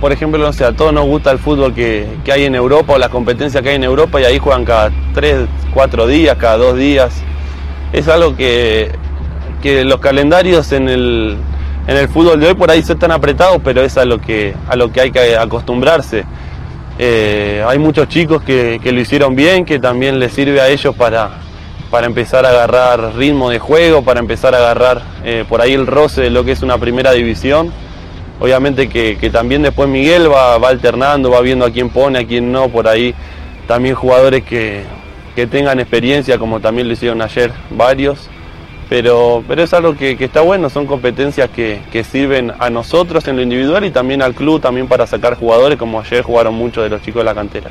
por ejemplo, no sé, a todos nos gusta el fútbol que, que hay en Europa o la competencia que hay en Europa y ahí juegan cada 3, 4 días, cada 2 días. Es algo que, que los calendarios en el, en el fútbol de hoy por ahí son tan apretados, pero es a lo que, a lo que hay que acostumbrarse. Eh, hay muchos chicos que, que lo hicieron bien, que también les sirve a ellos para, para empezar a agarrar ritmo de juego, para empezar a agarrar eh, por ahí el roce de lo que es una primera división. Obviamente que, que también después Miguel va, va alternando, va viendo a quién pone, a quién no, por ahí también jugadores que, que tengan experiencia, como también lo hicieron ayer varios. Pero, pero es algo que, que está bueno, son competencias que, que sirven a nosotros en lo individual y también al club, también para sacar jugadores, como ayer jugaron muchos de los chicos de la cantera.